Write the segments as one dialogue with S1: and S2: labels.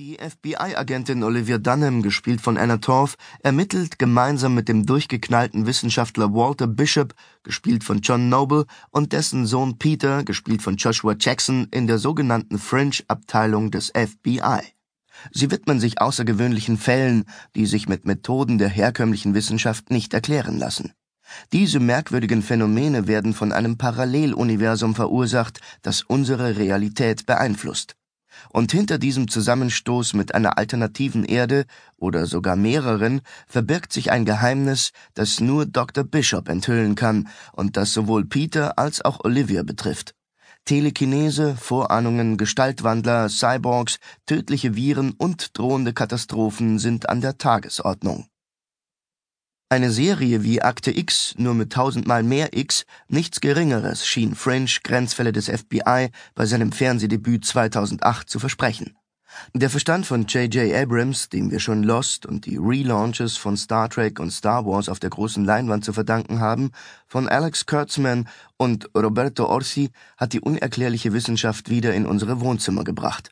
S1: Die FBI-Agentin Olivia Dunham, gespielt von Anna Torf, ermittelt gemeinsam mit dem durchgeknallten Wissenschaftler Walter Bishop, gespielt von John Noble, und dessen Sohn Peter, gespielt von Joshua Jackson, in der sogenannten Fringe-Abteilung des FBI. Sie widmen sich außergewöhnlichen Fällen, die sich mit Methoden der herkömmlichen Wissenschaft nicht erklären lassen. Diese merkwürdigen Phänomene werden von einem Paralleluniversum verursacht, das unsere Realität beeinflusst. Und hinter diesem Zusammenstoß mit einer alternativen Erde oder sogar mehreren verbirgt sich ein Geheimnis, das nur Dr. Bishop enthüllen kann und das sowohl Peter als auch Olivia betrifft. Telekinese, Vorahnungen, Gestaltwandler, Cyborgs, tödliche Viren und drohende Katastrophen sind an der Tagesordnung. Eine Serie wie Akte X, nur mit tausendmal mehr X, nichts Geringeres schien Fringe Grenzfälle des FBI bei seinem Fernsehdebüt 2008 zu versprechen. Der Verstand von J.J. Abrams, dem wir schon Lost und die Relaunches von Star Trek und Star Wars auf der großen Leinwand zu verdanken haben, von Alex Kurtzman und Roberto Orsi, hat die unerklärliche Wissenschaft wieder in unsere Wohnzimmer gebracht.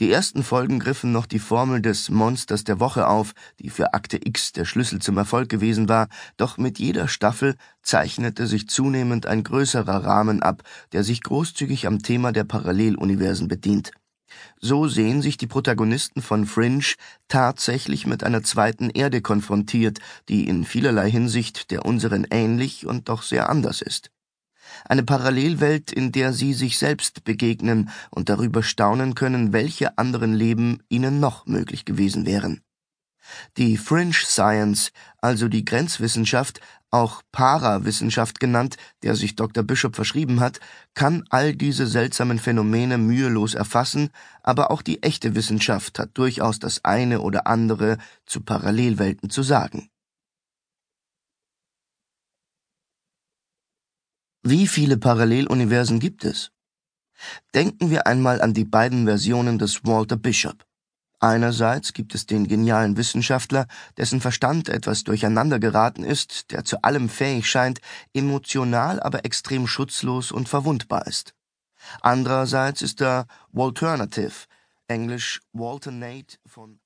S1: Die ersten Folgen griffen noch die Formel des Monsters der Woche auf, die für Akte X der Schlüssel zum Erfolg gewesen war, doch mit jeder Staffel zeichnete sich zunehmend ein größerer Rahmen ab, der sich großzügig am Thema der Paralleluniversen bedient. So sehen sich die Protagonisten von Fringe tatsächlich mit einer zweiten Erde konfrontiert, die in vielerlei Hinsicht der unseren ähnlich und doch sehr anders ist eine Parallelwelt, in der sie sich selbst begegnen und darüber staunen können, welche anderen Leben ihnen noch möglich gewesen wären. Die Fringe Science, also die Grenzwissenschaft, auch Parawissenschaft genannt, der sich Dr. Bishop verschrieben hat, kann all diese seltsamen Phänomene mühelos erfassen, aber auch die echte Wissenschaft hat durchaus das eine oder andere zu Parallelwelten zu sagen. Wie viele Paralleluniversen gibt es? Denken wir einmal an die beiden Versionen des Walter Bishop. Einerseits gibt es den genialen Wissenschaftler, dessen Verstand etwas durcheinander geraten ist, der zu allem fähig scheint, emotional aber extrem schutzlos und verwundbar ist. Andererseits ist da Walternative, englisch Walter Nate von